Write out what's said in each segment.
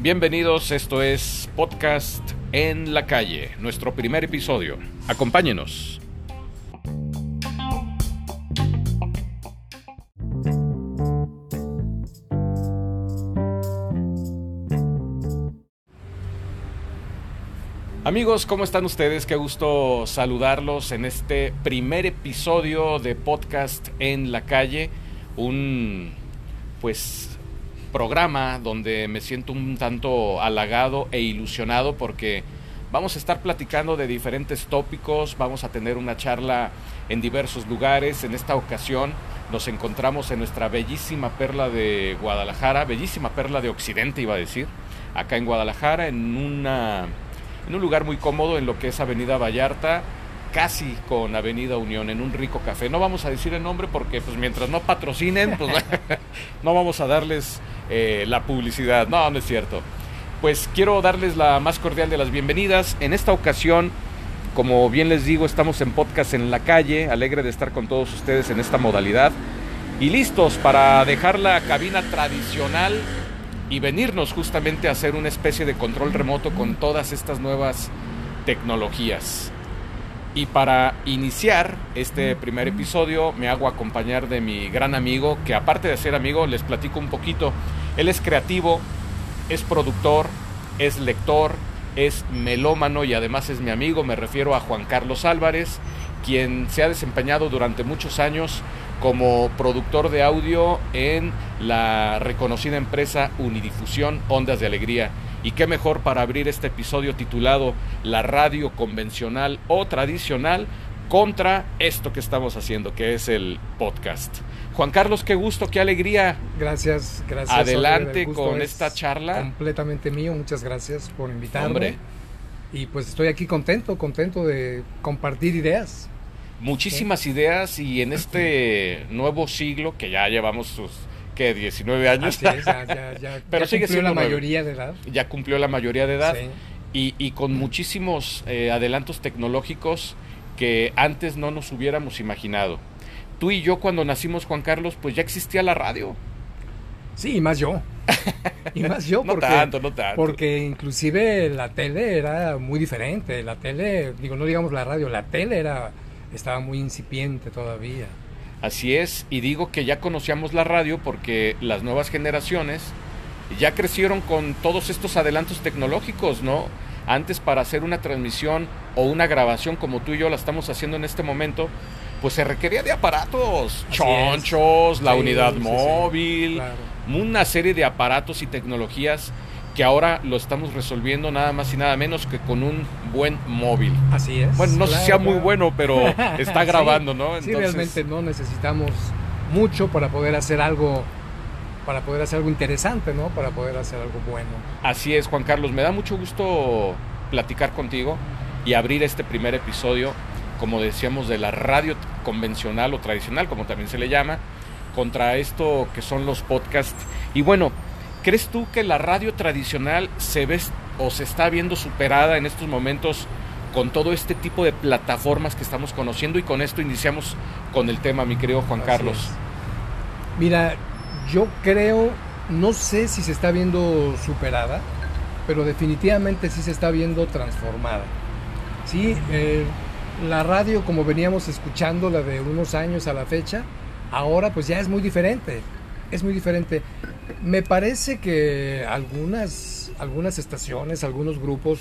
Bienvenidos, esto es Podcast en la calle, nuestro primer episodio. Acompáñenos. Amigos, ¿cómo están ustedes? Qué gusto saludarlos en este primer episodio de Podcast en la calle. Un pues programa donde me siento un tanto halagado e ilusionado porque vamos a estar platicando de diferentes tópicos, vamos a tener una charla en diversos lugares. En esta ocasión nos encontramos en nuestra bellísima perla de Guadalajara, bellísima perla de Occidente iba a decir, acá en Guadalajara, en, una, en un lugar muy cómodo en lo que es Avenida Vallarta casi con Avenida Unión en un rico café. No vamos a decir el nombre porque pues mientras no patrocinen, pues no vamos a darles eh, la publicidad. No, no es cierto. Pues quiero darles la más cordial de las bienvenidas. En esta ocasión, como bien les digo, estamos en podcast en la calle, alegre de estar con todos ustedes en esta modalidad y listos para dejar la cabina tradicional y venirnos justamente a hacer una especie de control remoto con todas estas nuevas tecnologías. Y para iniciar este primer episodio me hago acompañar de mi gran amigo, que aparte de ser amigo les platico un poquito. Él es creativo, es productor, es lector, es melómano y además es mi amigo. Me refiero a Juan Carlos Álvarez, quien se ha desempeñado durante muchos años como productor de audio en la reconocida empresa Unidifusión Ondas de Alegría. Y qué mejor para abrir este episodio titulado La radio convencional o tradicional contra esto que estamos haciendo, que es el podcast. Juan Carlos, qué gusto, qué alegría. Gracias, gracias. Adelante con esta charla. Completamente mío, muchas gracias por invitarme. Hombre. Y pues estoy aquí contento, contento de compartir ideas. Muchísimas ideas y en este nuevo siglo que ya llevamos sus que 19 años. ya, ya, Pero ya cumplió la mayoría de edad. Ya cumplió la mayoría de edad. Y, y, con muchísimos eh, adelantos tecnológicos que antes no nos hubiéramos imaginado. Tú y yo cuando nacimos, Juan Carlos, pues ya existía la radio. Sí, y más yo. Y más yo porque, no tanto, no tanto. porque inclusive la tele era muy diferente. La tele, digo, no digamos la radio, la tele era estaba muy incipiente todavía. Así es, y digo que ya conocíamos la radio porque las nuevas generaciones ya crecieron con todos estos adelantos tecnológicos, ¿no? Antes para hacer una transmisión o una grabación como tú y yo la estamos haciendo en este momento, pues se requería de aparatos, chonchos, la unidad móvil, una serie de aparatos y tecnologías que ahora lo estamos resolviendo nada más y nada menos que con un buen móvil. Así es. Bueno, no sé si sea muy bueno, pero está grabando, ¿no? Entonces... Sí, realmente no necesitamos mucho para poder hacer algo para poder hacer algo interesante, ¿no? Para poder hacer algo bueno. Así es, Juan Carlos, me da mucho gusto platicar contigo y abrir este primer episodio, como decíamos, de la radio convencional o tradicional, como también se le llama, contra esto que son los podcasts. Y bueno, ¿Crees tú que la radio tradicional se ve o se está viendo superada en estos momentos con todo este tipo de plataformas que estamos conociendo? Y con esto iniciamos con el tema, mi querido Juan Carlos. Mira, yo creo, no sé si se está viendo superada, pero definitivamente sí se está viendo transformada. Sí, eh, la radio como veníamos escuchando, la de unos años a la fecha, ahora pues ya es muy diferente. Es muy diferente. Me parece que algunas, algunas estaciones, algunos grupos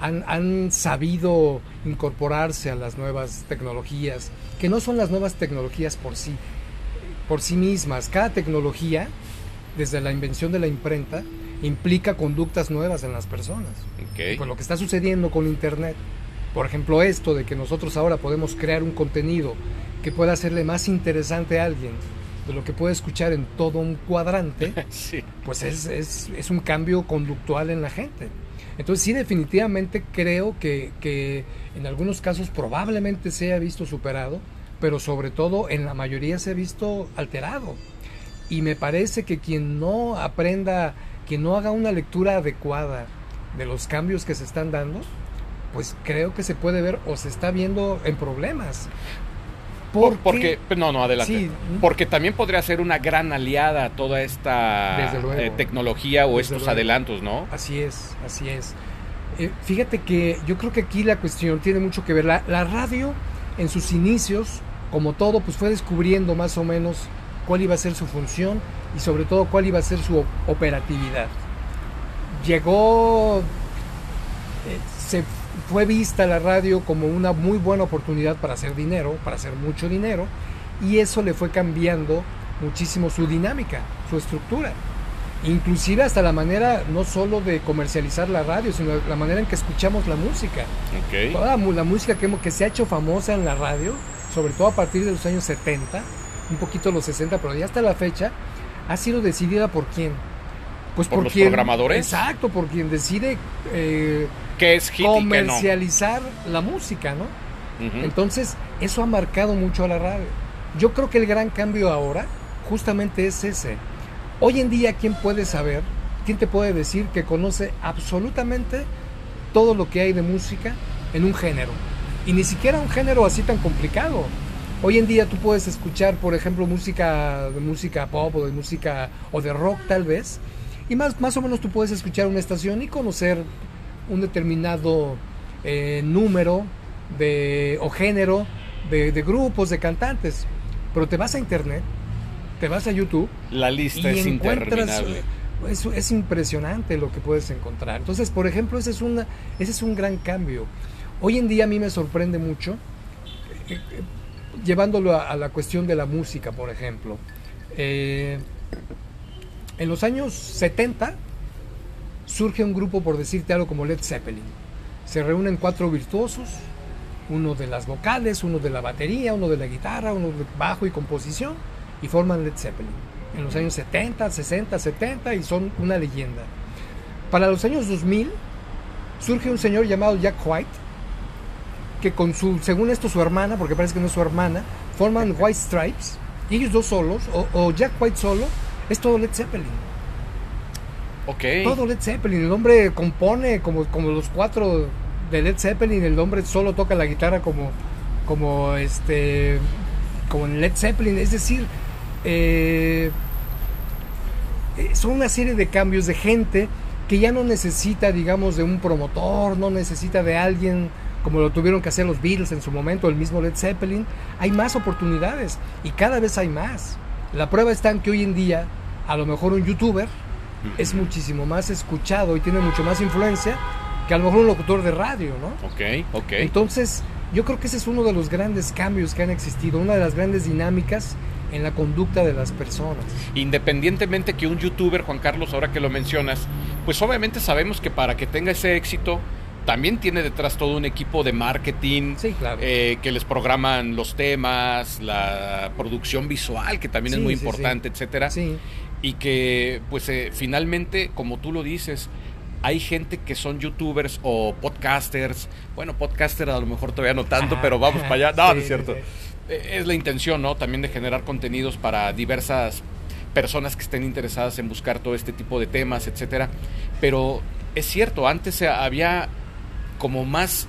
han, sabido incorporarse a las nuevas tecnologías, que no son las nuevas tecnologías por sí, por sí mismas. Cada tecnología, desde la invención de la imprenta, implica conductas nuevas en las personas. Con lo que está sucediendo con Internet, por ejemplo, esto de que nosotros ahora podemos crear un contenido que pueda hacerle más interesante a alguien de lo que puede escuchar en todo un cuadrante, pues es, es, es, un cambio conductual en la gente. Entonces sí, definitivamente creo que, que en algunos casos probablemente se ha visto superado, pero sobre todo en la mayoría se ha visto alterado. Y me parece que quien no aprenda, quien no haga una lectura adecuada de los cambios que se están dando, pues creo que se puede ver o se está viendo en problemas. Porque, no, no, adelante. Porque también podría ser una gran aliada a toda esta eh, tecnología o estos adelantos, ¿no? Así es, así es. Eh, fíjate que yo creo que aquí la cuestión tiene mucho que ver. La, la, radio, en sus inicios, como todo, pues fue descubriendo más o menos cuál iba a ser su función y sobre todo cuál iba a ser su operatividad. Llegó, eh, se fue vista la radio como una muy buena oportunidad para hacer dinero, para hacer mucho dinero, y eso le fue cambiando muchísimo su dinámica, su estructura inclusive hasta la manera no solo de comercializar la radio, sino la manera en que escuchamos la música. Toda la música que, que se ha hecho famosa en la radio, sobre todo a partir de los años 70, un poquito los 60, pero ya hasta la fecha, ha sido decidida por quién. Pues por, los programadores. Exacto, por quien decide eh, es comercializar la música, ¿no? Entonces, eso ha marcado mucho a la radio. Yo creo que el gran cambio ahora justamente es ese Hoy en día, ¿quién puede saber? ¿Quién te puede decir que conoce absolutamente todo lo que hay de música en un género? Y ni siquiera un género así tan complicado. Hoy en día tú puedes escuchar, por ejemplo, música de música pop o de música o de rock tal vez, y más, más o menos tú puedes escuchar una estación y conocer un determinado eh, número de, o género de, de grupos, de cantantes. Pero te vas a internet te vas a YouTube. La lista es interminable. Es, es, impresionante lo que puedes encontrar. Entonces, por ejemplo, ese es, una, ese es un gran cambio. Hoy en día a mí me sorprende mucho, eh, eh, llevándolo a, la cuestión de la música, por ejemplo. Eh, en los años 70 surge un grupo, por decirte algo, como Led Zeppelin. Se reúnen cuatro virtuosos, uno de las vocales, uno de la batería, uno de la guitarra, uno de bajo y composición y forman Led Zeppelin en los años 70, 60, 70 y son una leyenda. Para los años 2000 surge un señor llamado Jack White que con su, según esto su hermana, porque parece que no es su hermana, forman White Stripes y ellos dos solos o, Jack White solo es todo Led Zeppelin. Todo Led Zeppelin. El hombre compone como, como los cuatro de Led Zeppelin. El hombre solo toca la guitarra como, como este, como en Led Zeppelin. Es decir, eh, eh, son una serie de cambios de gente que ya no necesita, digamos, de un promotor, no necesita de alguien como lo tuvieron que hacer los Beatles en su momento, el mismo Led Zeppelin. Hay más oportunidades y cada vez hay más. La prueba está en que hoy en día, a lo mejor un youtuber es muchísimo más escuchado y tiene mucho más influencia que a lo mejor un locutor de radio, ¿no? Ok, ok. Entonces, yo creo que ese es uno de los grandes cambios que han existido, una de las grandes dinámicas en la conducta de las personas. Independientemente que un youtuber, Juan Carlos, ahora que lo mencionas, pues obviamente sabemos que para que tenga ese éxito, también tiene detrás todo un equipo de marketing eh, que les programan los temas, la producción visual, que también es muy importante, etcétera. Y que, pues, eh, finalmente, como tú lo dices, hay gente que son youtubers o podcasters. Bueno, podcaster a lo mejor todavía no tanto, pero vamos para allá. No, es cierto. Eh, es la intención, ¿no? También de generar contenidos para diversas personas que estén interesadas en buscar todo este tipo de temas, etcétera. Pero es cierto, antes había como más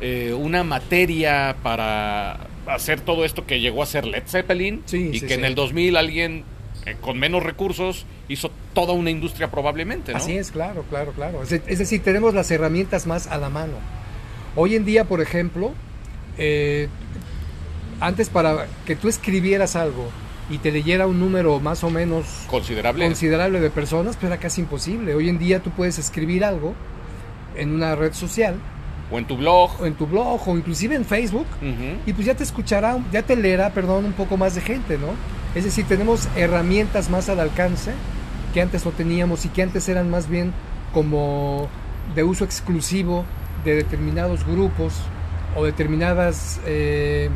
eh, una materia para hacer todo esto que llegó a ser Led Zeppelin y que en el 2000 alguien eh, con menos recursos hizo toda una industria probablemente. ¿no? Así es, claro, claro, claro. Es, decir, tenemos las herramientas más a la mano. Hoy en día, por ejemplo, eh, antes para que tú escribieras algo y te leyera un número más o menos considerable, considerable de personas, pues era casi imposible. Hoy en día tú puedes escribir algo en una red social. O en tu blog. O en tu blog, o inclusive en Facebook. Y pues ya te escuchará, ya te leerá, perdón, un poco más de gente, ¿no? Es decir, tenemos herramientas más al alcance que antes no teníamos y que antes eran más bien como de uso exclusivo de determinados grupos o determinadas eh,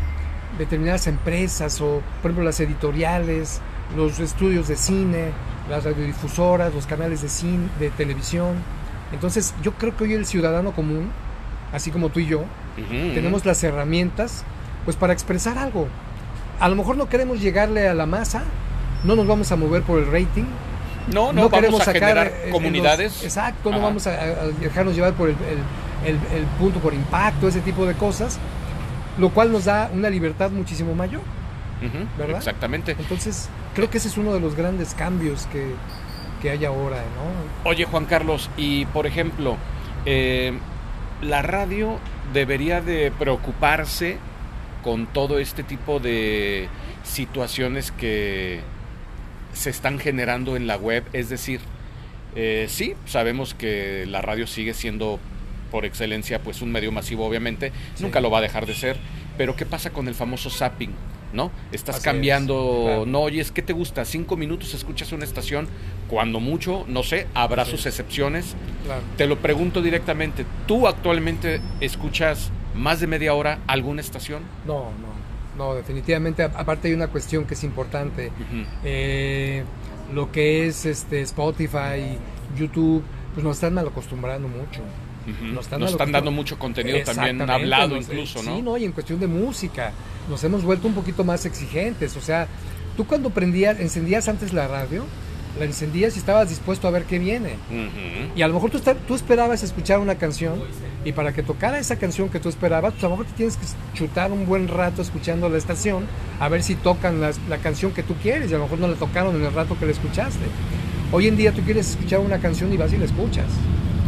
determinadas empresas o, por ejemplo, las editoriales, los estudios de cine, las radiodifusoras, los canales de cine, de televisión. Entonces, yo creo que hoy el ciudadano común, así como tú y yo, tenemos las herramientas pues para expresar algo. A lo mejor no queremos llegarle a la masa, no nos vamos a mover por el rating. No, no, queremos a generar comunidades. exacto, no vamos a, dejarnos llevar por el, el punto por impacto, ese tipo de cosas lo cual nos da una libertad muchísimo mayor. ¿verdad? Exactamente. Entonces, creo que ese es uno de los grandes cambios que, que hay ahora, ¿no? Oye, Juan Carlos, y por ejemplo, eh, la radio debería de preocuparse con todo este tipo de situaciones que se están generando en la web, es decir, eh, sí, sabemos que la radio sigue siendo por excelencia pues un medio masivo obviamente, nunca lo va a dejar de ser, pero ¿qué pasa con el famoso zapping? ¿No? Estás cambiando, no oyes, ¿qué te gusta? Cinco minutos escuchas una estación, cuando mucho, no sé, habrá sus excepciones. Te lo pregunto directamente, ¿tú actualmente escuchas más de media hora alguna estación? No, no, no, definitivamente, aparte hay una cuestión que es importante. Eh, lo que es este Spotify, YouTube, pues nos están mal acostumbrando mucho. Nos están, dando mucho contenido también hablado incluso, ¿no? Sí, ¿no? Y en cuestión de música, nos hemos vuelto un poquito más exigentes. O sea, tú cuando prendías, encendías antes la radio, la encendías y estabas dispuesto a ver qué viene. Y a lo mejor tú, tú esperabas escuchar una canción y para que tocara esa canción que tú esperabas, pues a lo mejor te tienes que chutar un buen rato escuchando la estación a ver si tocan la, canción que tú quieres y a lo mejor no la tocaron en el rato que la escuchaste. Hoy en día tú quieres escuchar una canción y vas y la escuchas.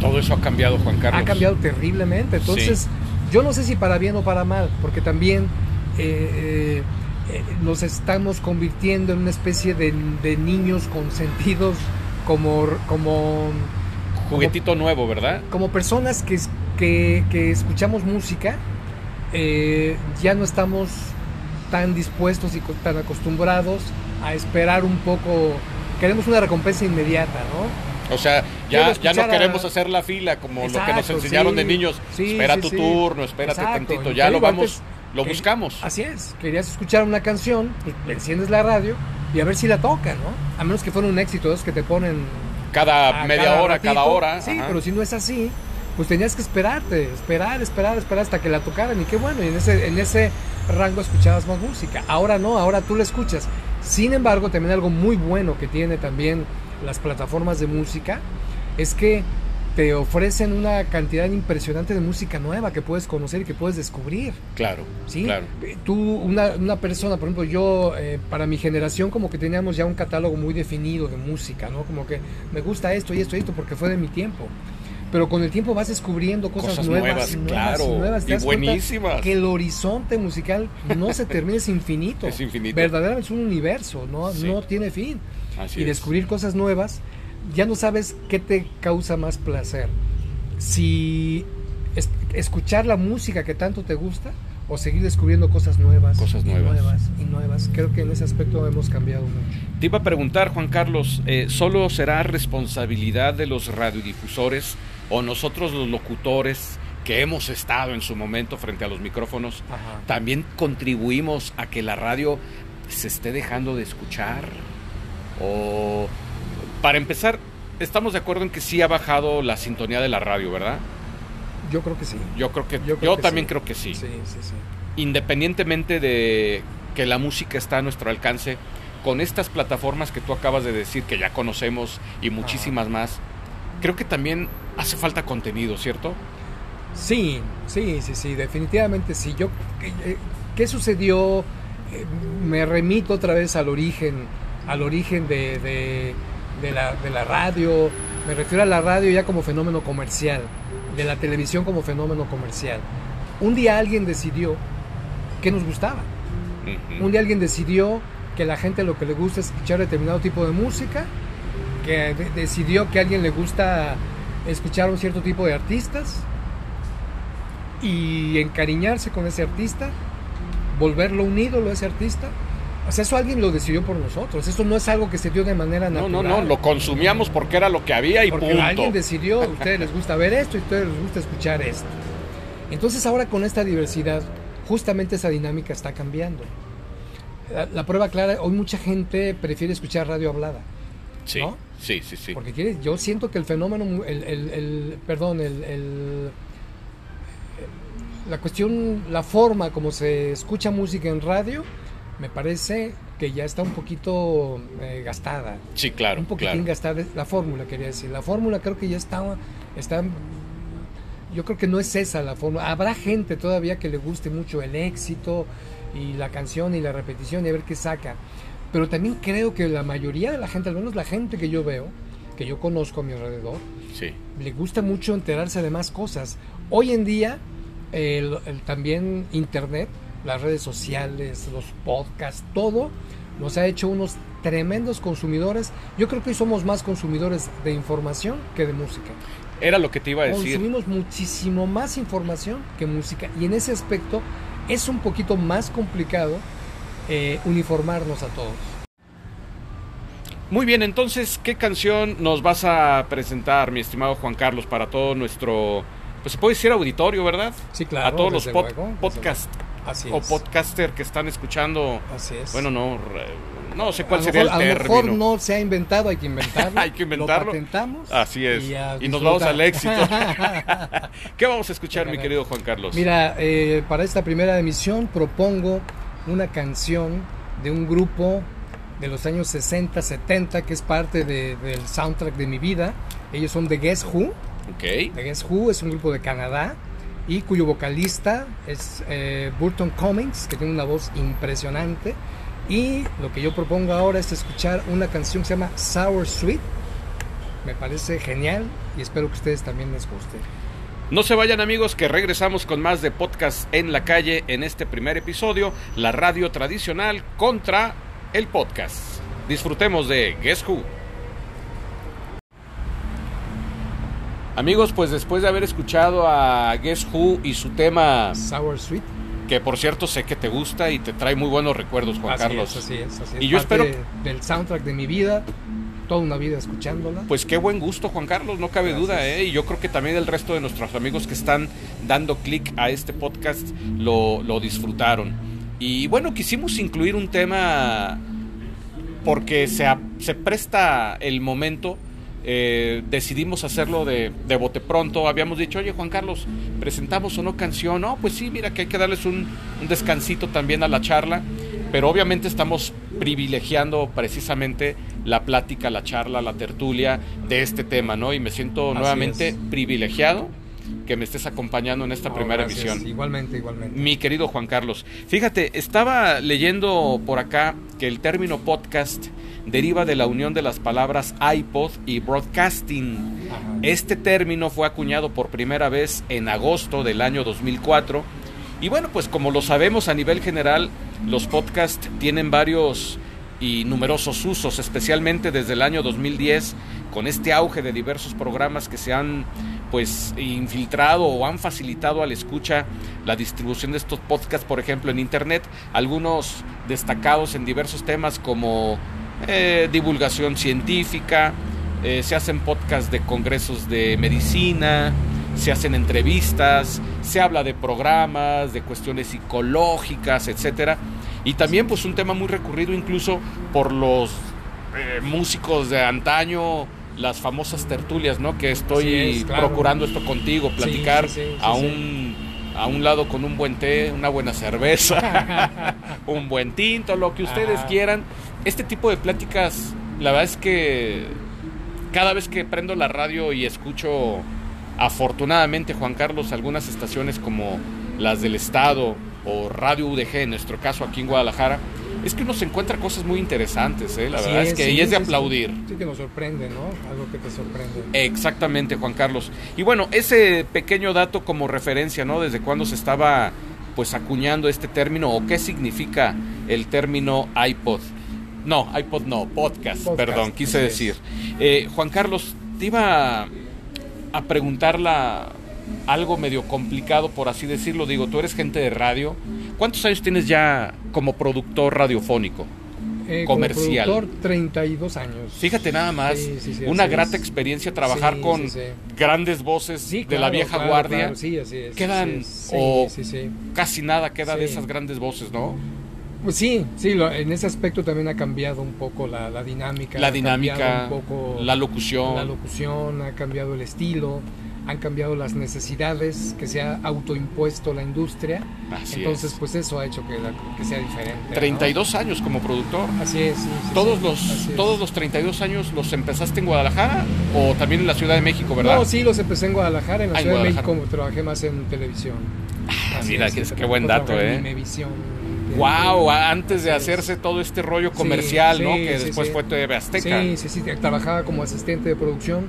Todo eso ha cambiado, Juan Carlos. Ha cambiado terriblemente. Entonces, yo no sé si para bien o para mal, porque también eh, eh, nos estamos convirtiendo en una especie de, niños consentidos como... como Juguetito nuevo, ¿verdad? Como personas que, que, escuchamos música, eh, ya no estamos tan dispuestos y tan acostumbrados a esperar un poco, queremos una recompensa inmediata, ¿no? O sea, ya, ya no queremos hacer la fila como lo que nos enseñaron de niños. Espera tu turno, espérate tantito, ya lo vamos, lo buscamos. Así es, querías escuchar una canción, pues enciendes la radio y a ver si la toca, ¿no? A menos que fuera un éxito, es que te ponen... Cada media hora, cada hora. Sí, pero si no es así, pues tenías que esperarte, esperar, esperar, esperar hasta que la tocaran y qué bueno, y en ese, en ese rango escuchabas más música. Ahora no, ahora tú la escuchas. Sin embargo, también algo muy bueno que tiene también las plataformas de música es que te ofrecen una cantidad impresionante de música nueva que puedes conocer y que puedes descubrir. Claro. ¿sí? Claro. Tú, una, una persona, por ejemplo, yo, eh, para mi generación, como que teníamos ya un catálogo muy definido de música, ¿no? Como que me gusta esto y esto y esto porque fue de mi tiempo pero con el tiempo vas descubriendo cosas, nuevas, claro, y, buenísimas. Que el horizonte musical no se termina, es infinito. Es infinito. Verdaderamente es un universo, no, no tiene fin. y descubrir cosas nuevas, ya no sabes qué te causa más placer. Si escuchar la música que tanto te gusta o seguir descubriendo cosas nuevas, cosas nuevas. y nuevas Creo que en ese aspecto hemos cambiado mucho. Te iba a preguntar, Juan Carlos, eh, ¿solo será responsabilidad de los radiodifusores o nosotros los locutores que hemos estado en su momento frente a los micrófonos, también contribuimos a que la radio se esté dejando de escuchar? O, para empezar, estamos de acuerdo en que sí ha bajado la sintonía de la radio, ¿verdad? Yo creo que sí. Yo creo que yo, también creo que sí. Sí, sí, sí. Independientemente de que la música está a nuestro alcance, con estas plataformas que tú acabas de decir que ya conocemos y muchísimas más, creo que también hace falta contenido, ¿cierto? Sí, sí, sí, sí, definitivamente sí. Yo, ¿qué, sucedió? Eh, me remito otra vez al origen, al origen de, la, de la radio. Me refiero a la radio ya como fenómeno comercial, de la televisión como fenómeno comercial. Un día alguien decidió que nos gustaba. Un día alguien decidió que la gente lo que le gusta es escuchar determinado tipo de música, que decidió que a alguien le gusta escuchar un cierto tipo de artistas y encariñarse con ese artista, volverlo un ídolo a ese artista. O sea, eso alguien lo decidió por nosotros. Eso no es algo que se dio de manera natural. No, no, no, lo consumíamos porque era lo que había y porque alguien decidió, a ustedes les gusta ver esto y a ustedes les gusta escuchar esto. Entonces ahora con esta diversidad, justamente esa dinámica está cambiando. La, prueba clara, hoy mucha gente prefiere escuchar radio hablada. Sí. Sí, sí, sí. Porque quiere, yo siento que el fenómeno, el, el, perdón, el, la cuestión, la forma como se escucha música en radio, me parece que ya está un poquito eh, gastada. Sí, claro. Un poquitín gastada. La fórmula, quería decir. La fórmula creo que ya está, está yo creo que no es esa la forma. Habrá gente todavía que le guste mucho el éxito y la canción y la repetición y a ver qué saca. Pero también creo que la mayoría de la gente, al menos la gente que yo veo, que yo conozco a mi alrededor, Sí. le gusta mucho enterarse de más cosas. Hoy en día, el- el- también Internet, las redes sociales, los podcasts, todo nos ha hecho unos tremendos consumidores. Yo creo que hoy somos más consumidores de información que de música. Era lo que te iba a decir. Consumimos muchísimo más información que música y en ese aspecto es un poquito más complicado eh, uniformarnos a todos. Muy bien, entonces, ¿qué canción nos vas a presentar, mi estimado Juan Carlos, para todo nuestro, pues se puede decir auditorio, ¿verdad? Sí, claro. a todos los pod- luego, podcast. Así o es. podcaster que están escuchando. Así es. Bueno, no, no sé cuál a sería mejor, el a lo término. mejor no se ha inventado, hay que inventarlo. Hay que inventarlo. Lo patentamos. Así es. Y, Y nos vamos al éxito. ¿Qué vamos a escuchar, mi querido Juan Carlos? Mira, eh, para esta primera emisión propongo una canción de un grupo de los años 60, 70, que es parte de- del soundtrack de mi vida. Ellos son The Guess Who. Ok. The Guess Who es un grupo de Canadá y cuyo vocalista es eh, Burton Cummings, que tiene una voz impresionante. Y lo que yo propongo ahora es escuchar una canción que se llama Sour Sweet. Me parece genial y espero que ustedes también les guste. No se vayan amigos, que regresamos con más de podcast en la calle en este primer episodio, la radio tradicional contra el podcast. Disfrutemos de Guess Who. Amigos, pues después de haber escuchado a Guess Who y su tema, Sour Sweet. que por cierto sé que te gusta y te trae muy buenos recuerdos, Juan Así Carlos. es, así es, así es. Y yo espero- del soundtrack de mi vida, toda una vida escuchándola. Pues qué buen gusto, Juan Carlos, no cabe Gracias. duda, ¿eh? Y yo creo que también el resto de nuestros amigos que están dando clic a este podcast lo, lo disfrutaron. Y bueno, quisimos incluir un tema porque se, se presta el momento. Eh, decidimos hacerlo de, de bote pronto. Habíamos dicho, oye Juan Carlos, presentamos o no canción. No, pues sí, mira que hay que darles un, un descansito también a la charla. Pero obviamente estamos privilegiando precisamente la plática, la charla, la tertulia de este tema, ¿no? Y me siento Así nuevamente es. privilegiado que me estés acompañando en esta No, primera gracias. emisión. Igualmente, igualmente. Mi querido Juan Carlos, fíjate, estaba leyendo por acá que el término podcast deriva de la unión de las palabras iPod y broadcasting. Ajá. Este término fue acuñado por primera vez en agosto del año 2004 y bueno, pues como lo sabemos a nivel general, los podcasts tienen varios y numerosos usos, especialmente desde el año 2010, con este auge de diversos programas que se han pues infiltrado o han facilitado al escucha la distribución de estos podcasts, por ejemplo, en internet, algunos destacados en diversos temas como eh, divulgación científica, eh, se hacen podcasts de congresos de medicina, se hacen entrevistas, se habla de programas, de cuestiones psicológicas, etcétera. Y también pues un tema muy recurrido incluso por los eh, músicos de antaño, las famosas tertulias, ¿no? Que estoy Así es, claro. procurando esto contigo, platicar sí, sí, sí, a un a un lado con un buen té, una buena cerveza, un buen tinto, lo que ustedes Ajá. quieran. Este tipo de pláticas, la verdad es que cada vez que prendo la radio y escucho, afortunadamente, Juan Carlos, algunas estaciones como las del Estado o Radio UDG, en nuestro caso aquí en Guadalajara, es que uno se encuentra cosas muy interesantes, ¿eh? la verdad es, que sí, y es de sí, aplaudir. Sí, que nos sorprende, ¿no? Algo que te sorprende. Exactamente, Juan Carlos. Y bueno, ese pequeño dato como referencia, ¿no? Desde cuándo se estaba pues acuñando este término o qué significa el término iPod. No, iPod no, podcast, Podcast, perdón, quise decir. Eh, Juan Carlos, te iba a preguntarla algo medio complicado, por así decirlo. Digo, tú eres gente de radio. ¿Cuántos años tienes ya como productor radiofónico? Eh, como comercial. productor, 32 años. Fíjate nada más, Sí, sí, sí, una grata es. experiencia trabajar con grandes voces de la vieja claro, guardia. claro, sí, así es. Quedan, así es. Sí, o-. Casi nada queda de esas grandes voces, ¿no? Pues sí, sí, lo- en ese aspecto también ha cambiado un poco la, la dinámica. La dinámica, un poco la locución. La locución, ha cambiado el estilo. Han cambiado las necesidades que se ha autoimpuesto la industria. Así Entonces, es. pues eso ha hecho que, la- que sea diferente. ¿no? 32 años como productor. Así es, sí, sí, Todos sí, los todos los 32 años los empezaste en Guadalajara o también en la Ciudad de México, ¿verdad? No, sí, los empecé en Guadalajara, en la Ah, en Ciudad de. México trabajé más en televisión. Así mira, es, qué- buen dato, en ¿eh? Imevisión. Wow, antes de hacerse todo este rollo comercial, Sí, ¿no? Que sí, después fue TV Azteca. Sí, sí, sí, trabajaba como asistente de producción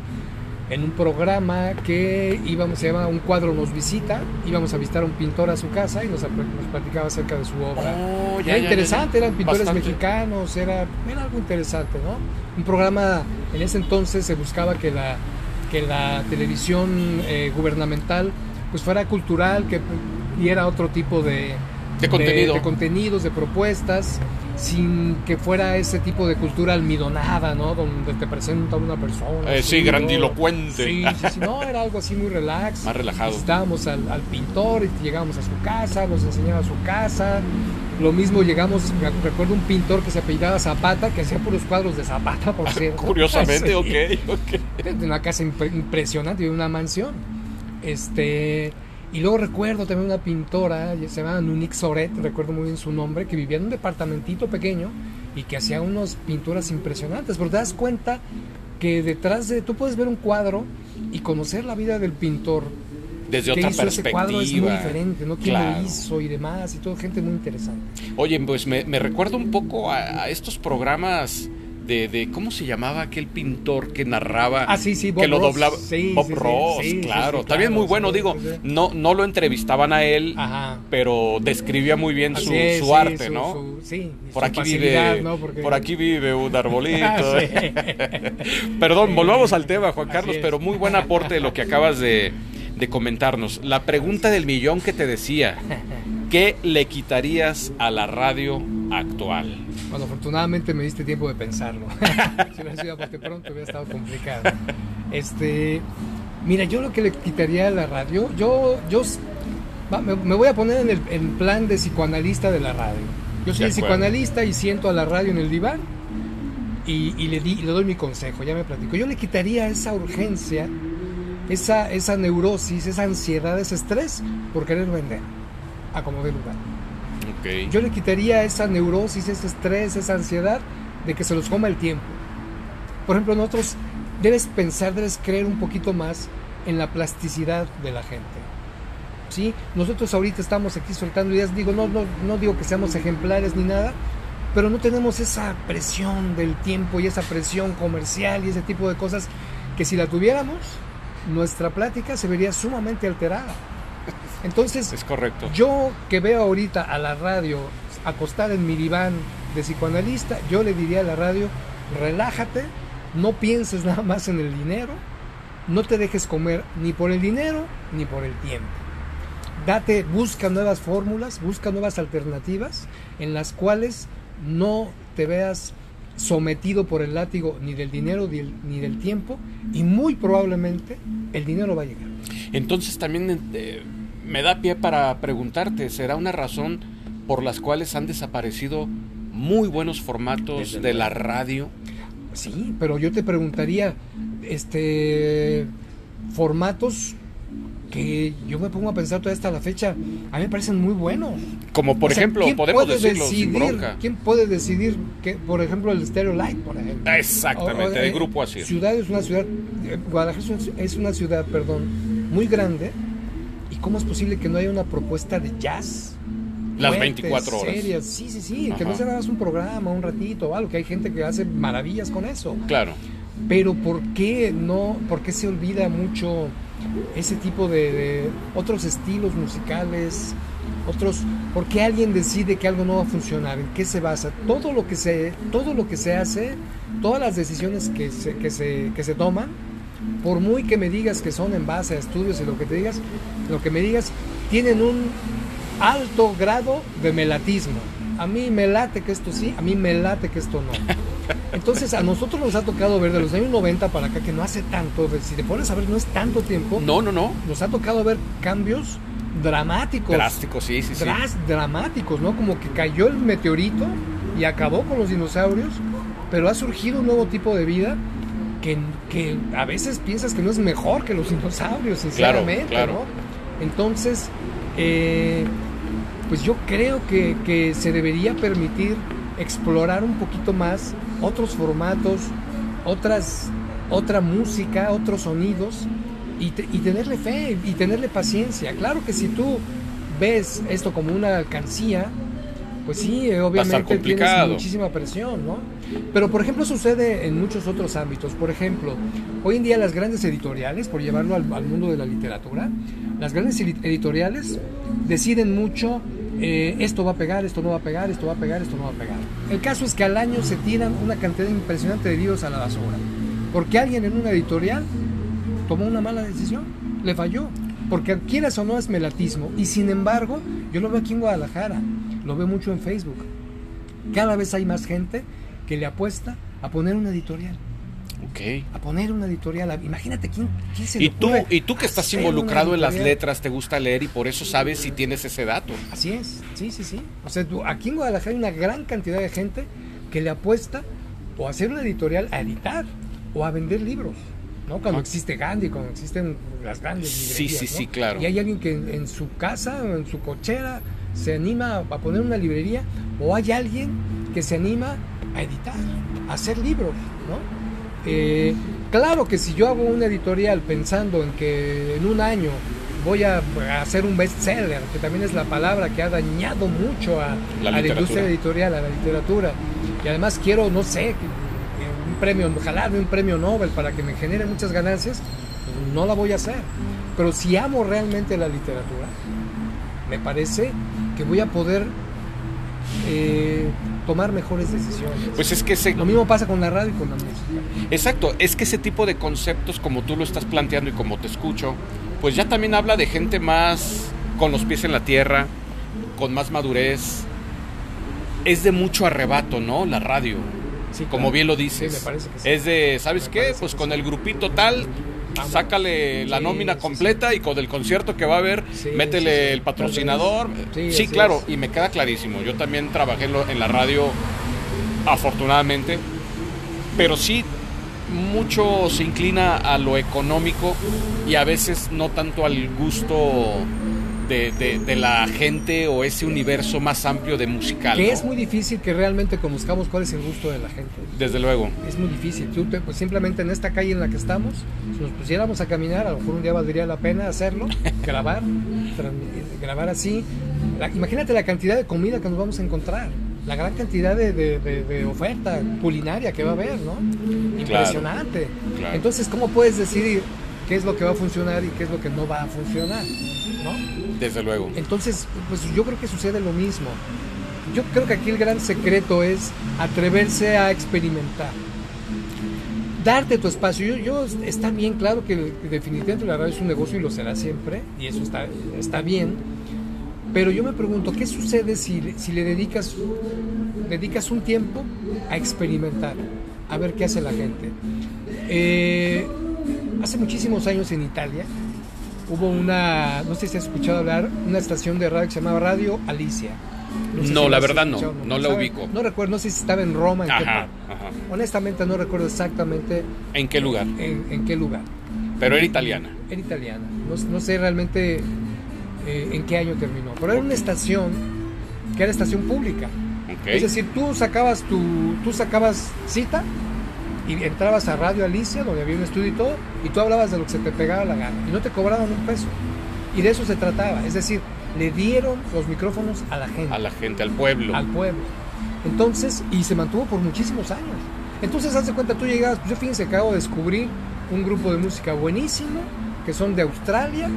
en un programa que íbamos, se llama Un cuadro nos visita, íbamos a visitar a un pintor a su casa y nos, nos platicaba acerca de su obra. Oh, ya, era ya, interesante, ya, eran pintores Bastante. mexicanos, era, era algo interesante, ¿no? Un programa, en ese entonces se buscaba que la, que la televisión eh, gubernamental pues fuera cultural, que diera otro tipo de, De contenido. de contenidos, de propuestas, sin que fuera ese tipo de cultura almidonada, ¿no? Donde te presenta una persona. Eh, sí, grandilocuente. Sí, sí, sí, no, era algo así muy relax. Más relajado. Visitábamos al, al pintor y llegábamos a su casa, nos enseñaba su casa. Lo mismo llegamos, recuerdo un pintor que se apellidaba Zapata, que hacía puros cuadros de Zapata, por cierto. Curiosamente, Sí. ok, ok. De una casa impre- impresionante, de una mansión. Este, y luego recuerdo también una pintora, se llamaba Nunique Soret, recuerdo muy bien su nombre, que vivía en un departamentito pequeño y que hacía unas pinturas impresionantes. Pero te das cuenta que detrás de, tú puedes ver un cuadro y conocer la vida del pintor. Desde otra hizo ese cuadro es muy perspectiva. diferente, ¿no? ¿Quién Claro. lo hizo y demás? Y todo, gente muy interesante. Oye, pues me, me recuerda un poco a, a estos programas de, de- ¿cómo se llamaba aquel pintor que narraba? Ah, sí, sí, Bob que lo Ross. doblaba. Sí, Bob sí, Ross, sí, claro. También muy bueno, digo, no no lo entrevistaban a él, Ajá. pero describía muy bien su, es, su arte, su- ¿no? su- sí, por su aquí vive, ¿no? Porque- por aquí vive un arbolito. Ah. Perdón, volvamos al tema, Juan Carlos, pero muy buen aporte de lo que acabas de, de comentarnos. La pregunta del millón que te decía, ¿qué le quitarías a la radio actual? Bueno, afortunadamente me diste tiempo de pensarlo. si hubiera sido de pronto hubiera estado complicado. Este, mira, yo lo que le quitaría a la radio, yo, yo me, me voy a poner en el en plan de psicoanalista de la radio. Yo soy el psicoanalista y siento a la radio en el diván y, y le, di, le doy mi consejo, ya me platico. Yo le quitaría esa urgencia, esa, esa neurosis, esa ansiedad, ese estrés por querer vender a como de lugar. Yo le quitaría esa neurosis, ese estrés, esa ansiedad de que se los coma el tiempo. Por ejemplo, nosotros debes pensar, debes creer un poquito más en la plasticidad de la gente. ¿Sí? Nosotros ahorita estamos aquí soltando ideas, digo, no, no, no digo que seamos ejemplares ni nada, pero no tenemos esa presión del tiempo y esa presión comercial y ese tipo de cosas que si la tuviéramos, nuestra plática se vería sumamente alterada. Entonces, Es correcto. yo que veo ahorita a la radio acostada en mi diván de psicoanalista, yo le diría a la radio, relájate, no pienses nada más en el dinero, no te dejes comer ni por el dinero ni por el tiempo. Date, busca nuevas fórmulas, busca nuevas alternativas en las cuales no te veas sometido por el látigo ni del dinero ni del, tiempo y muy probablemente el dinero va a llegar. Entonces también eh, me da pie para preguntarte, ¿será una razón por las cuales han desaparecido muy buenos formatos Desde de la radio? Sí, pero yo te preguntaría, este, formatos que yo me pongo a pensar todavía hasta la fecha, a mí me parecen muy buenos. Como por O sea, ejemplo, ¿quién podemos puede decirlo sin decidir- bronca. ¿Quién puede decidir que, por ejemplo, el Stereo Light, por ejemplo? Exactamente, O- o, el eh, grupo así. Ciudad es una ciudad, eh, Guadalajara es una- es una ciudad, perdón, muy grande. ¿Y cómo es posible que no haya una propuesta de jazz? Las fuerte, 24 horas. seria? Sí, sí, sí, que Ajá. no se hagas un programa, un ratito o algo, que hay gente que hace maravillas con eso. Claro. Pero ¿por qué no, por qué se olvida mucho ese tipo de, de otros estilos musicales? Otros, ¿por qué alguien decide que algo no va a funcionar? ¿En qué se basa? Todo lo que se, todo lo que se hace, todas las decisiones que se, que se, que se toman, por muy que me digas que son en base a estudios y lo que te digas, lo que me digas, tienen un alto grado de melatismo. A mí me late que esto sí, a mí me late que esto no. Entonces a nosotros nos ha tocado ver de los años 90 para acá, que no hace tanto, si te pones a ver, no es tanto tiempo, No, no, no. nos ha tocado ver cambios dramáticos. Drástico, sí, sí, sí. dramáticos, ¿no? Como que cayó el meteorito y acabó con los dinosaurios, pero ha surgido un nuevo tipo de vida que, que a veces piensas que no es mejor que los dinosaurios, sinceramente, claro. ¿no? Entonces, eh, pues yo creo que, que se debería permitir explorar un poquito más otros formatos, otras, otra música, otros sonidos y, te- y tenerle fe y tenerle paciencia. Claro que si tú ves esto como una alcancía, pues sí, eh, obviamente tienes muchísima presión, ¿no? Pero por ejemplo sucede en muchos otros ámbitos. Por ejemplo, hoy en día las grandes editoriales, por llevarlo al, al mundo de la literatura, las grandes edi- editoriales deciden mucho eh, esto va a pegar, esto no va a pegar, esto va a pegar, esto no va a pegar. El caso es que al año se tiran una cantidad impresionante de libros a la basura. Porque alguien en una editorial tomó una mala decisión, le falló. Porque quieras o no es melatismo. Y sin embargo, yo lo veo aquí en Guadalajara, lo veo mucho en Facebook. Cada vez hay más gente que le apuesta a poner una editorial. Ok. A poner una editorial. Imagínate quién, quién se Y tú, y tú que estás involucrado en las letras, te gusta leer y por eso sabes si tienes ese dato. Así es, sí, sí, sí. O sea, tú- aquí en Guadalajara hay una gran cantidad de gente que le apuesta o a hacer una editorial a editar o a vender libros. ¿no? Cuando Ah. existe Gandhi, cuando existen las grandes Sí, librerías. sí, ¿no? sí, claro. Y hay alguien que en, en su casa o en su cochera se anima a poner una librería o hay alguien que se anima a editar, a hacer libros, ¿no? Eh, claro que si yo hago una editorial pensando en que en un año voy a a hacer un bestseller, que también es la palabra que ha dañado mucho a, La a la literatura. industria editorial, a la literatura, y además quiero, no sé, un premio, ojalá un premio Nobel para que me genere muchas ganancias, pues no la voy a hacer. Pero si amo realmente la literatura, me parece que voy a poder eh, tomar mejores decisiones. Pues es que ese, Lo mismo pasa con la radio y con la música. Exacto, es que ese tipo de conceptos como tú lo estás planteando y como te escucho, pues ya también habla de gente más con los pies en la tierra, con más madurez. Es de mucho arrebato, ¿no? La radio, Sí, como claro. bien lo Sí, dices. me parece que sí. Es de, ¿sabes Me qué? Pues con sí. el grupito tal. Sácale la nómina completa y con el concierto que va a haber, métele el patrocinador. Sí, claro, y me queda clarísimo. Yo también trabajé en la radio, afortunadamente, pero sí mucho se inclina a lo económico y a veces no tanto al gusto de, de- de la gente o ese universo más amplio de musical. Que ¿no? es muy difícil que realmente conozcamos cuál es el gusto de la gente. Desde luego. Es muy difícil. Tú te- pues simplemente en esta calle en la que estamos, si nos pusiéramos a caminar, a lo mejor un día valdría la pena hacerlo, grabar, grabar así. La- imagínate la cantidad de comida que nos vamos a encontrar, la gran cantidad de, de- de- de oferta culinaria que va a haber, ¿no? Impresionante. claro. Entonces, ¿cómo puedes decidir qué es lo que va a funcionar y qué es lo que no va a funcionar? ¿No? Desde luego. Entonces, pues yo creo que sucede lo mismo. Yo creo que aquí el gran secreto es atreverse a experimentar. Darte tu espacio. Yo, yo está bien, claro que definitivamente la radio es un negocio y lo será siempre, y eso está, está bien. Pero yo me pregunto, ¿qué sucede si, si le dedicas, dedicas un tiempo a experimentar, a ver qué hace la gente? Eh, hace muchísimos años en Italia hubo una, no sé si has escuchado hablar, una estación de radio que se llamaba Radio Alicia. sé No, si la verdad no, escuchado, no la ¿Sabe? ubico. No recuerdo, no sé si estaba en Roma, en qué Ajá, parte. ajá. Honestamente no recuerdo exactamente ¿En qué lugar? en, en qué lugar. Pero era italiana. Era italiana. No, no sé realmente eh, en qué año terminó. Pero era una estación que era estación pública. Ok. Es decir, tú sacabas tu, tú sacabas cita y entrabas a Radio Alicia, donde había un estudio y todo, y tú hablabas de lo que se te pegaba la gana. Y no te cobraban un peso. Y de eso se trataba. Es decir, le dieron los micrófonos a la gente a la gente, al pueblo. al pueblo. Entonces, y se mantuvo por muchísimos años. Entonces, haz de cuenta, tú llegabas, pues yo fíjense, acabo de descubrir un grupo de música buenísimo, que son de Australia,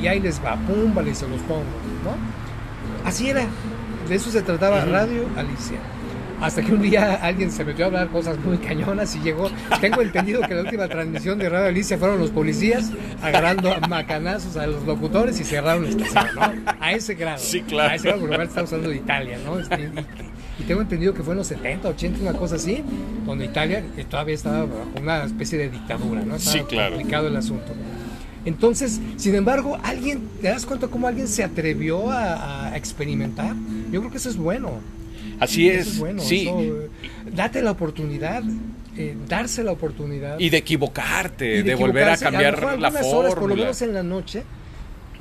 y ahí les va, pum, vale, y se los pongo, ¿no? Así era, de eso se trataba Ujú. Radio Alicia. Hasta que un día alguien se metió a hablar cosas muy cañonas y llegó. Tengo entendido que la última transmisión de Radio Alicia fueron los policías agarrando a macanazos a los locutores y cerraron la estación, ¿no? A ese grado. Sí, claro. A ese grado, porque estamos hablando de Italia, ¿no? Este, y, y tengo entendido que fue en los 70, 80, una cosa así, donde Italia eh, todavía estaba bajo una especie de dictadura, ¿no? Estaba Sí, claro. complicado el asunto. Entonces, sin embargo, alguien, ¿te das cuenta cómo alguien se atrevió a, a experimentar? Yo creo que eso es bueno. Así Eso es. es bueno. sí. eso, eh, date la oportunidad. eh, darse la oportunidad. Y de equivocarte, y de, volver a cambiar mejor la horas, por lo menos en la noche.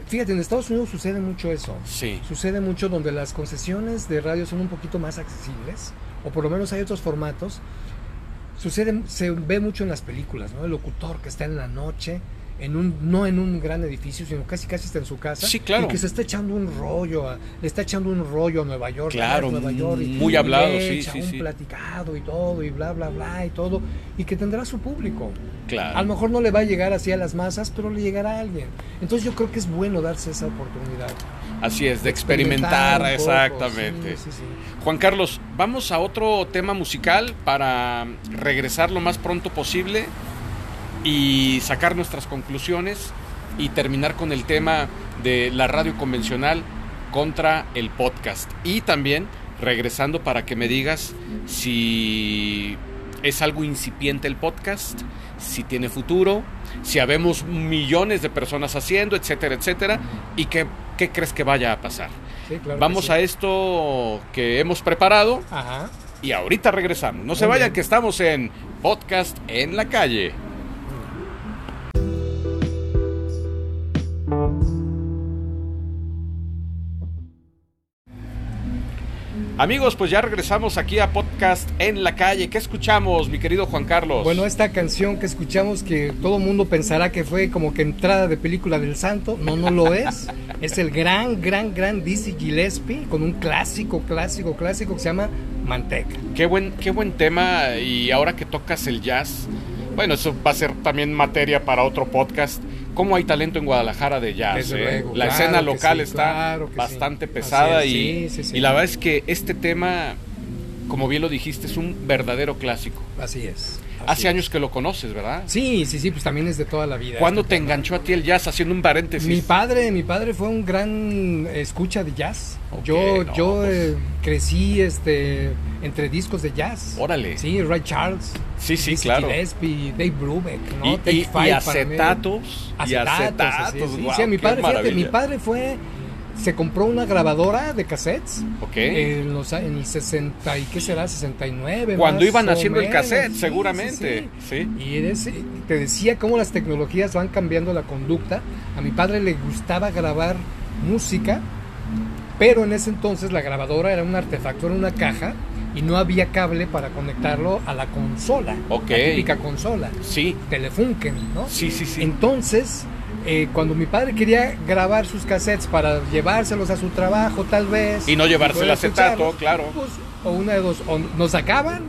Fíjate, en Estados Unidos sucede mucho eso. Sí. Sucede mucho donde las concesiones de radio son un poquito más accesibles, o por lo menos hay otros formatos. Sucede, se ve mucho en las películas, ¿no? El locutor que está en la noche, en un, no en un gran edificio, sino casi casi está en su casa. Sí, claro. Y que se está echando un rollo, a- le está echando un rollo a Nueva York. Claro, Nueva York y- muy hablado, sí, sí, un sí. platicado y todo, y bla, bla, bla, y todo. Y que tendrá su público. Claro. A lo mejor no le va a llegar así a las masas, pero le llegará a alguien. Entonces yo creo que es bueno darse esa oportunidad. Así es, de experimentar, poco, exactamente. sí, sí, sí. Juan Carlos, vamos a otro tema musical para regresar lo más pronto posible y sacar nuestras conclusiones y terminar con el tema de la radio convencional contra el podcast. Y también regresando para que me digas si es algo incipiente el podcast, si tiene futuro, si habemos millones de personas haciendo, etcétera, etcétera, y qué, qué crees que vaya a pasar. Sí, claro que Vamos sí. a esto que hemos preparado Ajá. y ahorita regresamos. No se vayan bien. que estamos en Podcast en la calle. Amigos, pues ya regresamos aquí a Podcast en la calle. ¿Qué escuchamos, mi querido Juan Carlos? Bueno, esta canción que escuchamos que todo mundo pensará que fue como que entrada de película del santo, no, no lo es. es el gran, gran, gran Dizzy Gillespie con un clásico, clásico, clásico que se llama Manteca. Qué buen, qué buen tema. Y ahora que tocas el jazz, bueno, eso va a ser también materia para otro podcast. ¿Cómo hay talento en Guadalajara de jazz? Eh? luego, la claro escena local sí, está claro que sí. bastante pesada es, y, sí, sí, sí. y la verdad es que este tema, como bien lo dijiste, es un verdadero clásico. Así es. Hace años que lo conoces, ¿verdad? Sí, sí, sí, pues también es de toda la vida. ¿Cuándo este te tema. enganchó a ti el jazz? Haciendo un paréntesis. Mi padre, mi padre fue un gran escucha de jazz. Yo no, yo pues. eh, crecí este entre discos de jazz. Órale. Sí, Ray Charles. Sí, sí, Dizzy claro. Gillespie, Dave Brubeck, ¿no? Y, y- y acetatos. acetatos. así sí. mi padre, fíjate, mi padre fue se compró una grabadora de cassettes Ok. en, los, en el 60 y qué será 69 Cuando más iban haciendo el menos. cassette, Sí, seguramente. sí. Y eres- te decía cómo las tecnologías van cambiando la conducta. A mi padre le gustaba grabar música, pero en ese entonces la grabadora era un artefacto, era una caja y no había cable para conectarlo a la consola, Ok. la típica consola, Sí, Telefunken, ¿no? sí, sí, sí. Entonces, eh, cuando mi padre quería grabar sus cassettes para llevárselos a su trabajo, tal vez. Y no llevarse el acetato, claro. pues, o una de dos, o nos sacaban,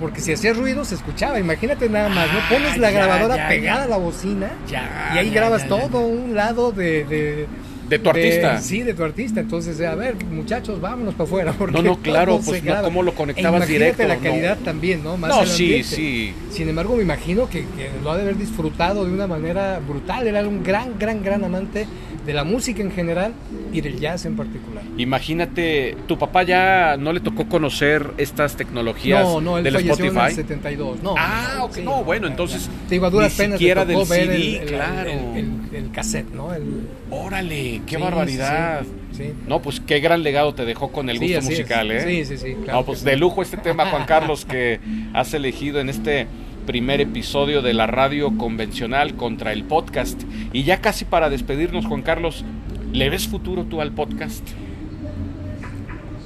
porque si hacía ruido se escuchaba. Imagínate nada más, ¿no? Pones la Ah, ya, grabadora ya, pegada ya. a la bocina Ya, y ahí grabas todo un lado de. de De tu artista. sí, de tu artista. Entonces, a ver, muchachos, vámonos para afuera. porque No, no, claro, pues, no. ¿cómo lo conectabas E directo? la No. calidad también, ¿no? Más No, el sí, sí. Sin embargo, me imagino que, que lo ha de haber disfrutado de una manera brutal. Era un gran, gran, gran amante de la música en general y del jazz en particular. Imagínate, tu papá ya no le tocó conocer estas tecnologías No, no, él del falleció en el Spotify. 72. No, Ah, ok, no, bueno, entonces, Te digo, a duras ni penas siquiera tocó del ver CD, el, el- claro. el, el- cassette, ¿no? Órale, qué Sí, barbaridad. sí. No, pues qué gran legado te dejó con el gusto es. musical, ¿eh? Sí, sí, sí, claro no, pues de lujo este tema, Juan Carlos, que has elegido en este primer episodio de la radio convencional contra el podcast. Y ya casi para despedirnos, Juan Carlos, ¿le ves futuro tú al podcast?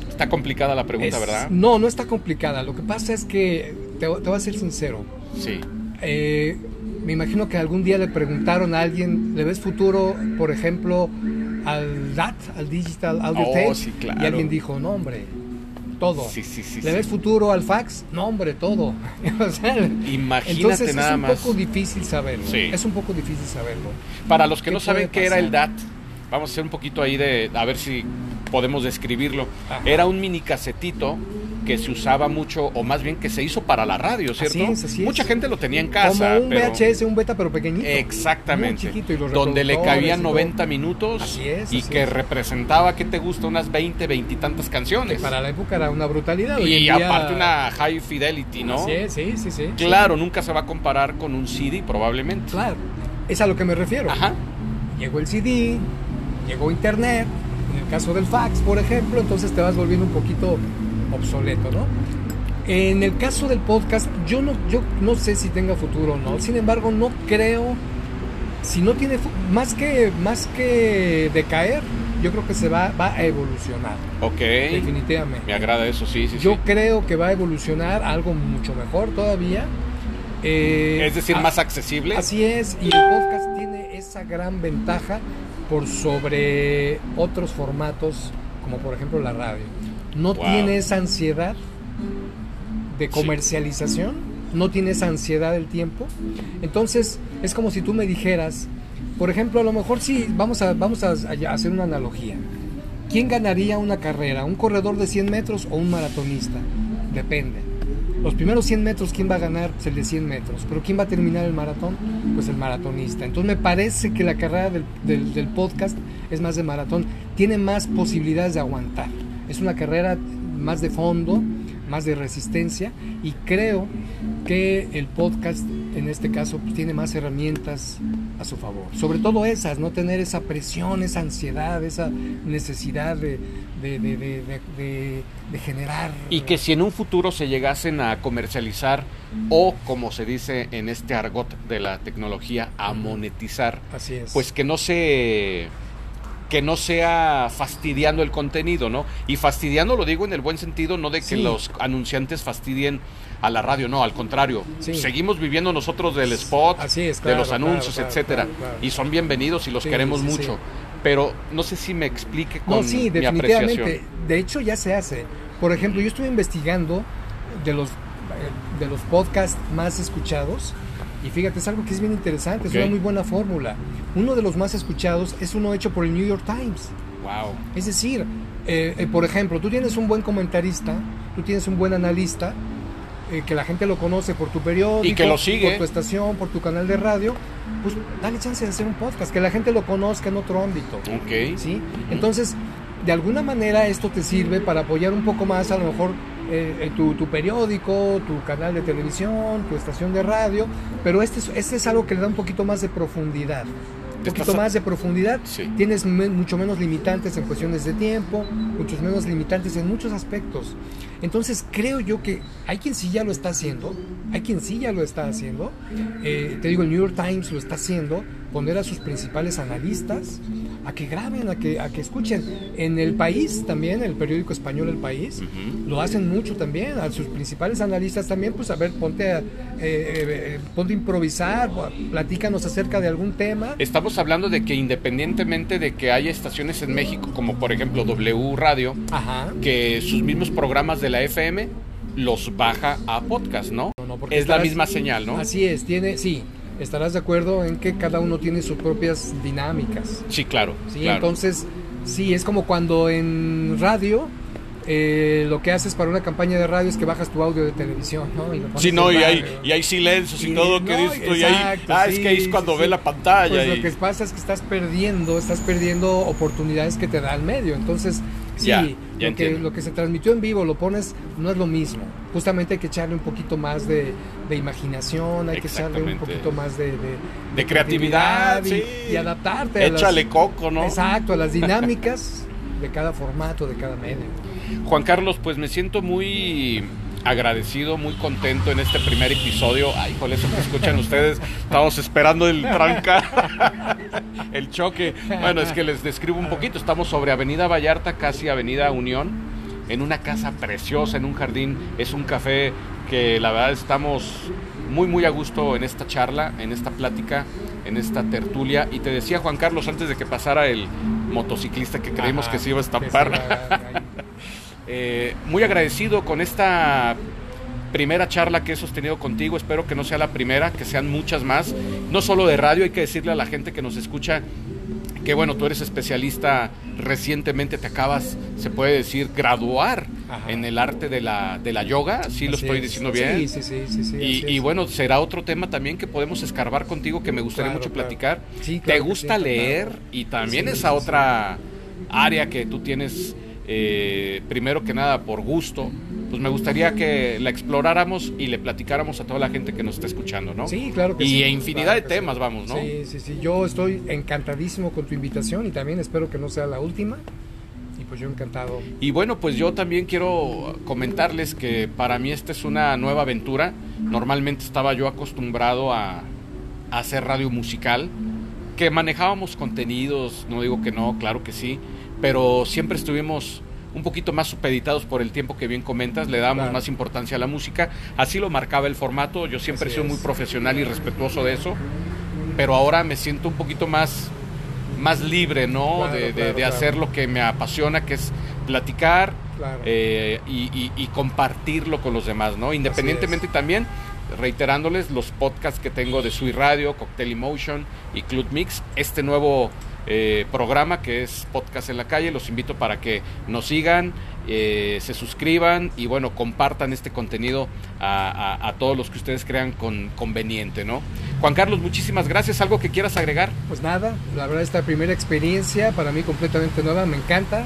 Está complicada la pregunta, Es- ¿verdad? No, no está complicada. Lo que pasa es que, te, te voy a ser sincero, Sí. Eh, me imagino que algún día le preguntaron a alguien, ¿le ves futuro, por ejemplo, al DAT, al Digital Audio Oh, Tape? sí, claro. Y alguien dijo, no, hombre, todo. Sí, sí, sí, ¿Le ves futuro al fax? No, hombre, todo. O sea, Imagínate entonces nada es un más. poco difícil saberlo. Es un poco difícil saberlo. Para los que ¿Qué no saben qué era el? DAT, vamos a hacer un poquito ahí de, a ver si podemos describirlo. Ajá. Era un mini casetito que se usaba mucho, o más bien que se hizo para la radio, ¿cierto? Así es, así es. Mucha gente lo tenía en casa. Como un pero- VHS, un beta, pero pequeñito. Exactamente. Muy chiquito, y los donde le cabían y todo. 90 minutos Así es, y que es. representaba, ¿qué te gusta? Unas 20, 20 y tantas Que canciones. para la época era una brutalidad. Y día- aparte una high fidelity, ¿no? Es, sí, sí, sí. Claro, nunca se va a comparar con un CD probablemente. Claro, es a lo que me refiero. Ajá. Llegó el CD, llegó Internet, en el caso del fax, por ejemplo, entonces te vas volviendo un poquito obsoleto, ¿no? En el caso del podcast, yo no, yo no sé si tenga futuro o no. Sin embargo, no creo, si no tiene, más que, más que decaer, yo creo que se va, va a evolucionar. Ok. Definitivamente. Me agrada eso, sí, sí. Yo sí. creo que va a evolucionar a algo mucho mejor todavía. Eh, Es decir, más accesible. Así es, y el podcast tiene esa gran ventaja por sobre otros formatos, como por ejemplo la radio. No Wow. tiene esa ansiedad de Sí. comercialización, no tiene esa ansiedad del tiempo. Entonces, es como si tú me dijeras, por ejemplo, a lo mejor sí, vamos a, vamos a, a hacer una analogía. ¿Quién ganaría una carrera? ¿Un corredor de 100 metros o un maratonista? Depende. Los primeros 100 metros, ¿quién va a ganar? Pues el de 100 metros. Pero ¿quién va a terminar el maratón? Pues el maratonista. Entonces me parece que la carrera del, del- del podcast es más de maratón. Tiene más posibilidades de aguantar. Es una carrera más de fondo, más de resistencia. Y creo que el podcast, en este caso, pues, tiene más herramientas a su favor. Sobre todo esas, no tener esa presión, esa ansiedad, esa necesidad de, de, de- de- generar. Y que si en un futuro se llegasen a comercializar o, como se dice en este argot de la tecnología, a monetizar, Así es. pues que no se que no sea fastidiando el contenido, ¿no? Y fastidiando lo digo en el buen sentido, no de que Sí. los anunciantes fastidien a la radio, no, al contrario. Sí. Seguimos viviendo nosotros del spot, Así es, de los anuncios, claro, etcétera. claro. Y son bienvenidos y los Sí, queremos mucho. Pero no sé si me explique con No, sí, mi definitivamente. apreciación. De hecho, ya se hace. Por ejemplo, yo estuve investigando de los, eh, de los podcasts más escuchados. Y fíjate, es algo que es bien interesante, es Ok. una muy buena fórmula. Uno de los más escuchados es uno hecho por el New York Times. Wow. Es decir, eh, eh, por ejemplo, tú tienes un buen comentarista, tú tienes un buen analista, eh, que la gente lo conoce por tu periódico, Y que lo sigue. por tu estación, por tu canal de radio, pues dale chance de hacer un podcast, que la gente lo conozca en otro ámbito. Ok. ¿sí? Entonces, de alguna manera esto te sirve para apoyar un poco más a lo mejor eh, eh, tu, tu periódico, tu canal de televisión, tu estación de radio, pero este es, este es algo que le da un poquito más de profundidad. Un poquito más de profundidad, Sí. tienes me- mucho menos limitantes en cuestiones de tiempo, muchos menos limitantes en muchos aspectos. Entonces creo yo que hay quien sí ya lo está haciendo, hay quien sí ya lo está haciendo. Eh, te digo, el New York Times lo está haciendo, poner a sus principales analistas a que graben, a que, a que escuchen. En el país también, el periódico español El País, lo hacen mucho también, a sus principales analistas también, pues a ver, ponte a, eh, eh, ponte a improvisar, platícanos acerca de algún tema. Estamos hablando de que independientemente de que haya estaciones en México, como por ejemplo W Radio, Ajá. que sus mismos programas de la FM los baja a podcast, ¿no? No, no, porque es la misma señal, ¿no? Así es, tiene, sí, estarás de acuerdo en que cada uno tiene sus propias dinámicas. Sí, claro. Sí, claro. entonces, sí, es como cuando en radio eh, lo que haces para una campaña de radio es que bajas tu audio de televisión, ¿no? Y lo Sí, no, y hay, y hay silencios y, Y- todo que no, dices tú, y ah, es que es cuando sí, ve sí. la pantalla. Pues y- lo que pasa es que estás perdiendo, estás perdiendo oportunidades que te da el medio. Entonces, sí, Ya, ya lo, que, lo que se transmitió en vivo lo pones, no es lo mismo. Justamente hay que echarle un poquito más de, de imaginación, hay que echarle un poquito más de, de, De creatividad, y, sí. y adaptarte. a las- Échale coco, ¿no? Exacto, a las dinámicas de cada formato, de cada medio. Juan Carlos, pues me siento muy agradecido, muy contento en este primer episodio. Ay, híjole, eso que escuchan ustedes. Estamos esperando el tranca, el choque. Bueno, es que les describo un poquito. Estamos sobre Avenida Vallarta, casi Avenida Unión, en una casa preciosa, en un jardín. Es un café que la verdad estamos muy, muy a gusto en esta charla, en esta plática, en esta tertulia. Y te decía, Juan Carlos, antes de que pasara el motociclista que creímos Ajá, que se iba a estampar. Eh, muy agradecido con esta primera charla que he sostenido contigo. Espero que no sea la primera, que sean muchas más. No solo de radio, hay que decirle a la gente que nos escucha que bueno, tú eres especialista, recientemente te acabas, se puede decir, graduar Ajá. en el arte de la, de la yoga, sí lo Así estoy es. diciendo bien. Sí, sí, sí, sí, Y, bueno, será otro tema también que podemos escarbar contigo que me gustaría Claro, mucho claro. platicar. Sí, ¿Te claro que gusta leer? Y también esa otra área que tú tienes, eh, primero que nada, por gusto. Pues me gustaría que la exploráramos y le platicáramos a toda la gente que nos está escuchando, ¿no? Sí, claro que y sí. e infinidad claro de temas, sí. vamos, ¿no? Sí, sí, sí. Yo estoy encantadísimo con tu invitación y también espero que no sea la última. Y pues yo encantado. Y bueno, pues yo también quiero comentarles que para mí esta es una nueva aventura. Normalmente estaba yo acostumbrado a, a hacer radio musical, que manejábamos contenidos, no digo que no, claro que sí, pero siempre estuvimos un poquito más supeditados por el tiempo que bien comentas, le damos Claro. más importancia a la música, así lo marcaba el formato, yo siempre he sido muy es. profesional y respetuoso de eso, pero ahora me siento un poquito más, más libre, ¿no? Claro, de de- claro, de claro. hacer lo que me apasiona, que es platicar eh, y, y- y compartirlo con los demás, ¿no? Independientemente también, reiterándoles los podcasts que tengo de Sui Radio, Cocktail Emotion y Club Mix, este nuevo eh, programa que es Podcast en la Calle, los invito para que nos sigan, eh, se suscriban y bueno, compartan este contenido a, a- a todos los que ustedes crean con, conveniente, ¿no? Juan Carlos, muchísimas gracias. ¿Algo que quieras agregar? Pues nada, la verdad esta primera experiencia para mí completamente nueva, me encanta.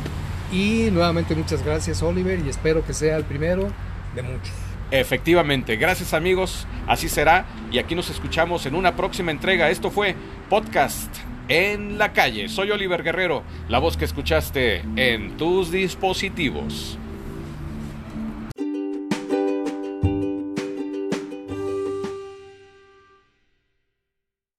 Y nuevamente muchas gracias Oliver y espero que sea el primero de muchos. Efectivamente, gracias amigos, así será y aquí nos escuchamos en una próxima entrega. Esto fue Podcast en la calle. Soy Oliver Guerrero, la voz que escuchaste en tus dispositivos.